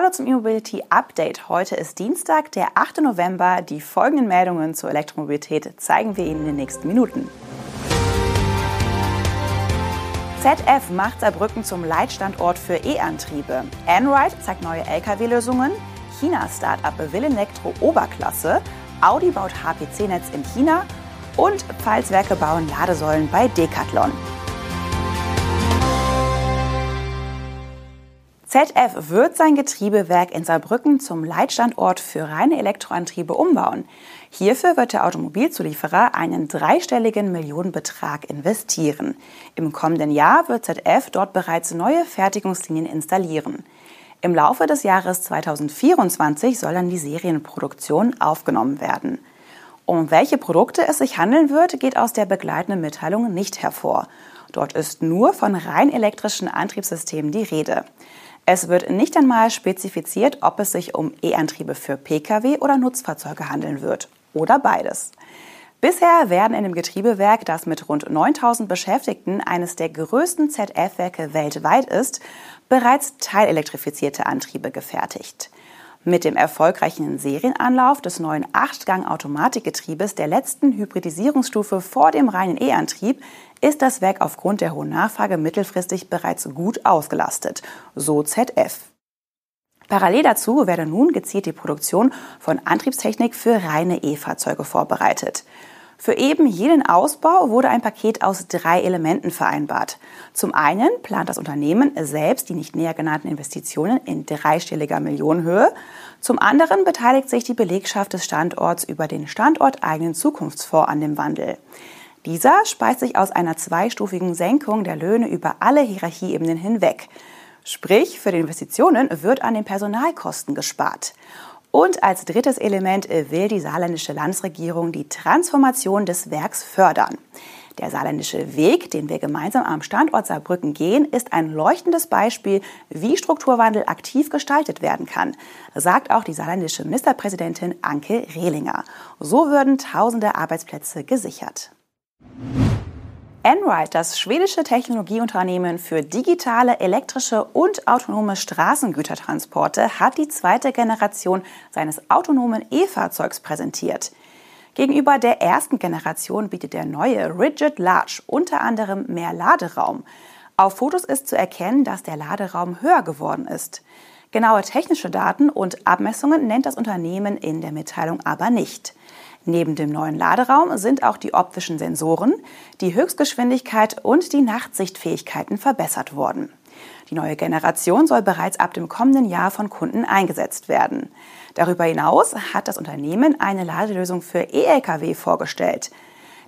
Hallo zum E-Mobility Update. Heute ist Dienstag, der 8. November. Die folgenden Meldungen zur Elektromobilität zeigen wir Ihnen in den nächsten Minuten. ZF macht Saarbrücken zum Leitstandort für E-Antriebe. Enride zeigt neue Lkw-Lösungen. China-Startup will Elektro Oberklasse. Audi baut HPC-Netz in China. Und Pfalzwerke bauen Ladesäulen bei Decathlon. ZF wird sein Getriebewerk in Saarbrücken zum Leitstandort für reine Elektroantriebe umbauen. Hierfür wird der Automobilzulieferer einen dreistelligen Millionenbetrag investieren. Im kommenden Jahr wird ZF dort bereits neue Fertigungslinien installieren. Im Laufe des Jahres 2024 soll dann die Serienproduktion aufgenommen werden. Um welche Produkte es sich handeln wird, geht aus der begleitenden Mitteilung nicht hervor. Dort ist nur von rein elektrischen Antriebssystemen die Rede. Es wird nicht einmal spezifiziert, ob es sich um E-Antriebe für Pkw oder Nutzfahrzeuge handeln wird oder beides. Bisher werden in dem Getriebewerk, das mit rund 9000 Beschäftigten eines der größten ZF-Werke weltweit ist, bereits teilelektrifizierte Antriebe gefertigt. Mit dem erfolgreichen Serienanlauf des neuen 8-Gang-Automatikgetriebes der letzten Hybridisierungsstufe vor dem reinen E-Antrieb ist das Werk aufgrund der hohen Nachfrage mittelfristig bereits gut ausgelastet, so ZF. Parallel dazu werde nun gezielt die Produktion von Antriebstechnik für reine E-Fahrzeuge vorbereitet. Für eben jenen Ausbau wurde ein Paket aus drei Elementen vereinbart. Zum einen plant das Unternehmen selbst die nicht näher genannten Investitionen in dreistelliger Millionenhöhe. Zum anderen beteiligt sich die Belegschaft des Standorts über den standorteigenen Zukunftsfonds an dem Wandel. Dieser speist sich aus einer zweistufigen Senkung der Löhne über alle Hierarchieebenen hinweg. Sprich, für die Investitionen wird an den Personalkosten gespart. Und als drittes Element will die saarländische Landesregierung die Transformation des Werks fördern. Der saarländische Weg, den wir gemeinsam am Standort Saarbrücken gehen, ist ein leuchtendes Beispiel, wie Strukturwandel aktiv gestaltet werden kann, sagt auch die saarländische Ministerpräsidentin Anke Rehlinger. So würden tausende Arbeitsplätze gesichert. Enride, das schwedische Technologieunternehmen für digitale, elektrische und autonome Straßengütertransporte, hat die zweite Generation seines autonomen E-Fahrzeugs präsentiert. Gegenüber der ersten Generation bietet der neue Rigid Large unter anderem mehr Laderaum. Auf Fotos ist zu erkennen, dass der Laderaum höher geworden ist. Genaue technische Daten und Abmessungen nennt das Unternehmen in der Mitteilung aber nicht. Neben dem neuen Laderaum sind auch die optischen Sensoren, die Höchstgeschwindigkeit und die Nachtsichtfähigkeiten verbessert worden. Die neue Generation soll bereits ab dem kommenden Jahr von Kunden eingesetzt werden. Darüber hinaus hat das Unternehmen eine Ladelösung für E-Lkw vorgestellt.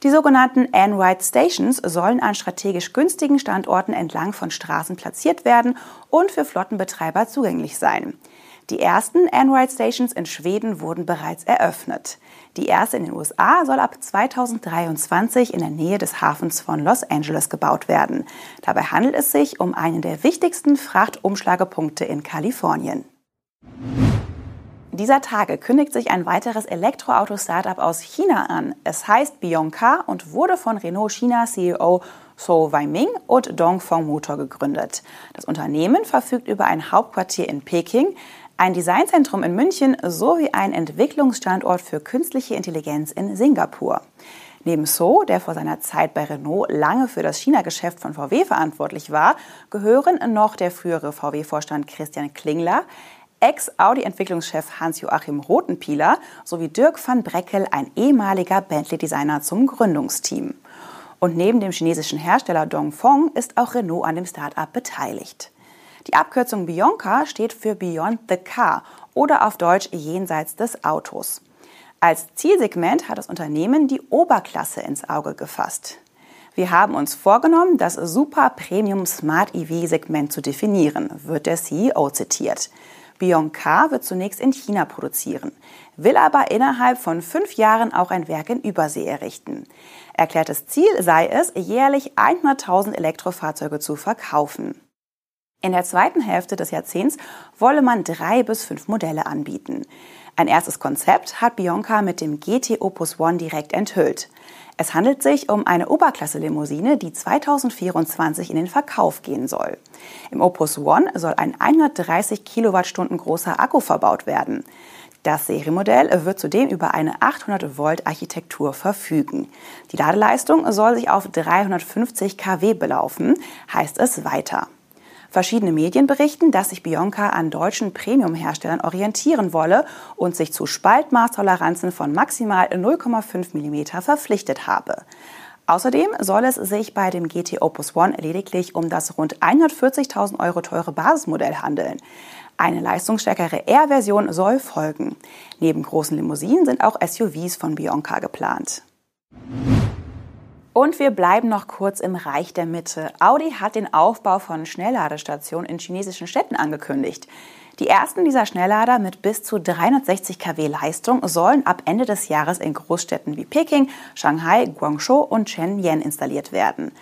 Die sogenannten N-Ride Stations sollen an strategisch günstigen Standorten entlang von Straßen platziert werden und für Flottenbetreiber zugänglich sein. Die ersten Android Stations in Schweden wurden bereits eröffnet. Die erste in den USA soll ab 2023 in der Nähe des Hafens von Los Angeles gebaut werden. Dabei handelt es sich um einen der wichtigsten Frachtumschlagepunkte in Kalifornien. Dieser Tage kündigt sich ein weiteres Elektroauto-Startup aus China an. Es heißt Car und wurde von Renault China CEO So Weiming und Dongfeng Motor gegründet. Das Unternehmen verfügt über ein Hauptquartier in Peking, ein Designzentrum in München sowie ein Entwicklungsstandort für künstliche Intelligenz in Singapur. Neben So, der vor seiner Zeit bei Renault lange für das China-Geschäft von VW verantwortlich war, gehören noch der frühere VW-Vorstand Christian Klingler, Ex-Audi-Entwicklungschef Hans-Joachim Rotenpieler sowie Dirk van Breckel, ein ehemaliger Bentley-Designer zum Gründungsteam. Und neben dem chinesischen Hersteller Dongfeng ist auch Renault an dem Start-up beteiligt. Die Abkürzung Bionka steht für Beyond the Car oder auf Deutsch jenseits des Autos. Als Zielsegment hat das Unternehmen die Oberklasse ins Auge gefasst. Wir haben uns vorgenommen, das Super Premium Smart EV Segment zu definieren, wird der CEO zitiert. Beyond Car wird zunächst in China produzieren, will aber innerhalb von fünf Jahren auch ein Werk in Übersee errichten. Erklärtes Ziel sei es, jährlich 100.000 Elektrofahrzeuge zu verkaufen. In der zweiten Hälfte des Jahrzehnts wolle man drei bis fünf Modelle anbieten. Ein erstes Konzept hat Bianca mit dem GT Opus One direkt enthüllt. Es handelt sich um eine Oberklasse-Limousine, die 2024 in den Verkauf gehen soll. Im Opus One soll ein 130 Kilowattstunden großer Akku verbaut werden. Das Serienmodell wird zudem über eine 800 Volt Architektur verfügen. Die Ladeleistung soll sich auf 350 kW belaufen, heißt es weiter. Verschiedene Medien berichten, dass sich Bionka an deutschen Premium-Herstellern orientieren wolle und sich zu Spaltmaßtoleranzen von maximal 0,5 mm verpflichtet habe. Außerdem soll es sich bei dem GT Opus One lediglich um das rund 140.000 Euro teure Basismodell handeln. Eine leistungsstärkere R-Version soll folgen. Neben großen Limousinen sind auch SUVs von Bionka geplant. Und wir bleiben noch kurz im Reich der Mitte. Audi hat den Aufbau von Schnellladestationen in chinesischen Städten angekündigt. Die ersten dieser Schnelllader mit bis zu 360 kW Leistung sollen ab Ende des Jahres in Großstädten wie Peking, Shanghai, Guangzhou und Shenzhen installiert werden.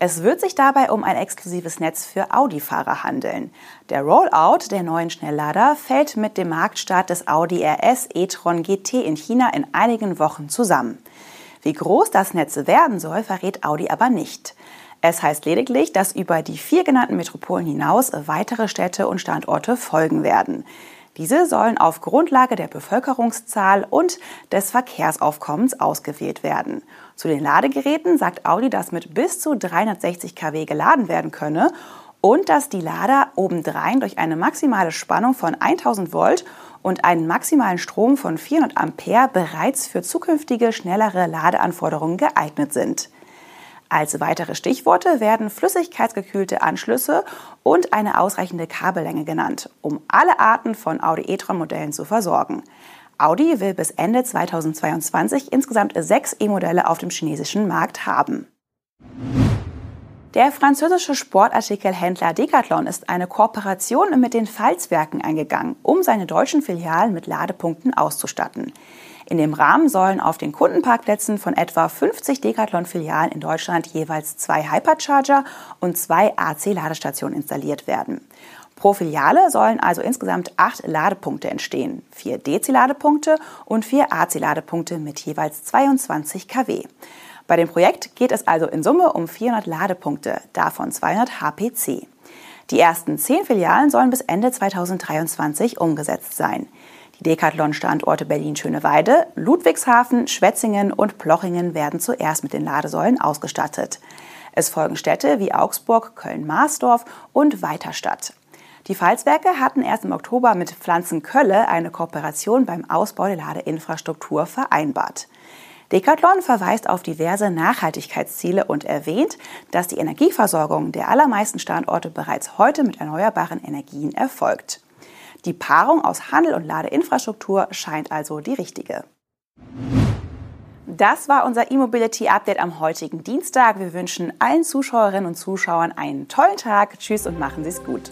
Es wird sich dabei um ein exklusives Netz für Audi-Fahrer handeln. Der Rollout der neuen Schnelllader fällt mit dem Marktstart des Audi RS e-tron GT in China in einigen Wochen zusammen. Wie groß das Netz werden soll, verrät Audi aber nicht. Es heißt lediglich, dass über die vier genannten Metropolen hinaus weitere Städte und Standorte folgen werden. Diese sollen auf Grundlage der Bevölkerungszahl und des Verkehrsaufkommens ausgewählt werden. Zu den Ladegeräten sagt Audi, dass mit bis zu 360 kW geladen werden könne und dass die Lader obendrein durch eine maximale Spannung von 1000 Volt und einen maximalen Strom von 400 Ampere bereits für zukünftige schnellere Ladeanforderungen geeignet sind. Als weitere Stichworte werden flüssigkeitsgekühlte Anschlüsse und eine ausreichende Kabellänge genannt, um alle Arten von Audi e-tron Modellen zu versorgen. Audi will bis Ende 2022 insgesamt sechs E-Modelle auf dem chinesischen Markt haben. Der französische Sportartikelhändler Decathlon ist eine Kooperation mit den Pfalzwerken eingegangen, um seine deutschen Filialen mit Ladepunkten auszustatten. In dem Rahmen sollen auf den Kundenparkplätzen von etwa 50 Decathlon-Filialen in Deutschland jeweils zwei Hypercharger und zwei AC-Ladestationen installiert werden. Pro Filiale sollen also insgesamt acht Ladepunkte entstehen, vier DC-Ladepunkte und vier AC-Ladepunkte mit jeweils 22 kW. Bei dem Projekt geht es also in Summe um 400 Ladepunkte, davon 200 HPC. Die ersten zehn Filialen sollen bis Ende 2023 umgesetzt sein. Die Decathlon-Standorte Berlin-Schöneweide, Ludwigshafen, Schwetzingen und Plochingen werden zuerst mit den Ladesäulen ausgestattet. Es folgen Städte wie Augsburg, Köln-Marsdorf und Weiterstadt. Die Pfalzwerke hatten erst im Oktober mit Pflanzenkölle eine Kooperation beim Ausbau der Ladeinfrastruktur vereinbart. Decathlon verweist auf diverse Nachhaltigkeitsziele und erwähnt, dass die Energieversorgung der allermeisten Standorte bereits heute mit erneuerbaren Energien erfolgt. Die Paarung aus Handel und Ladeinfrastruktur scheint also die richtige. Das war unser E-Mobility Update am heutigen Dienstag. Wir wünschen allen Zuschauerinnen und Zuschauern einen tollen Tag. Tschüss und machen Sie es gut.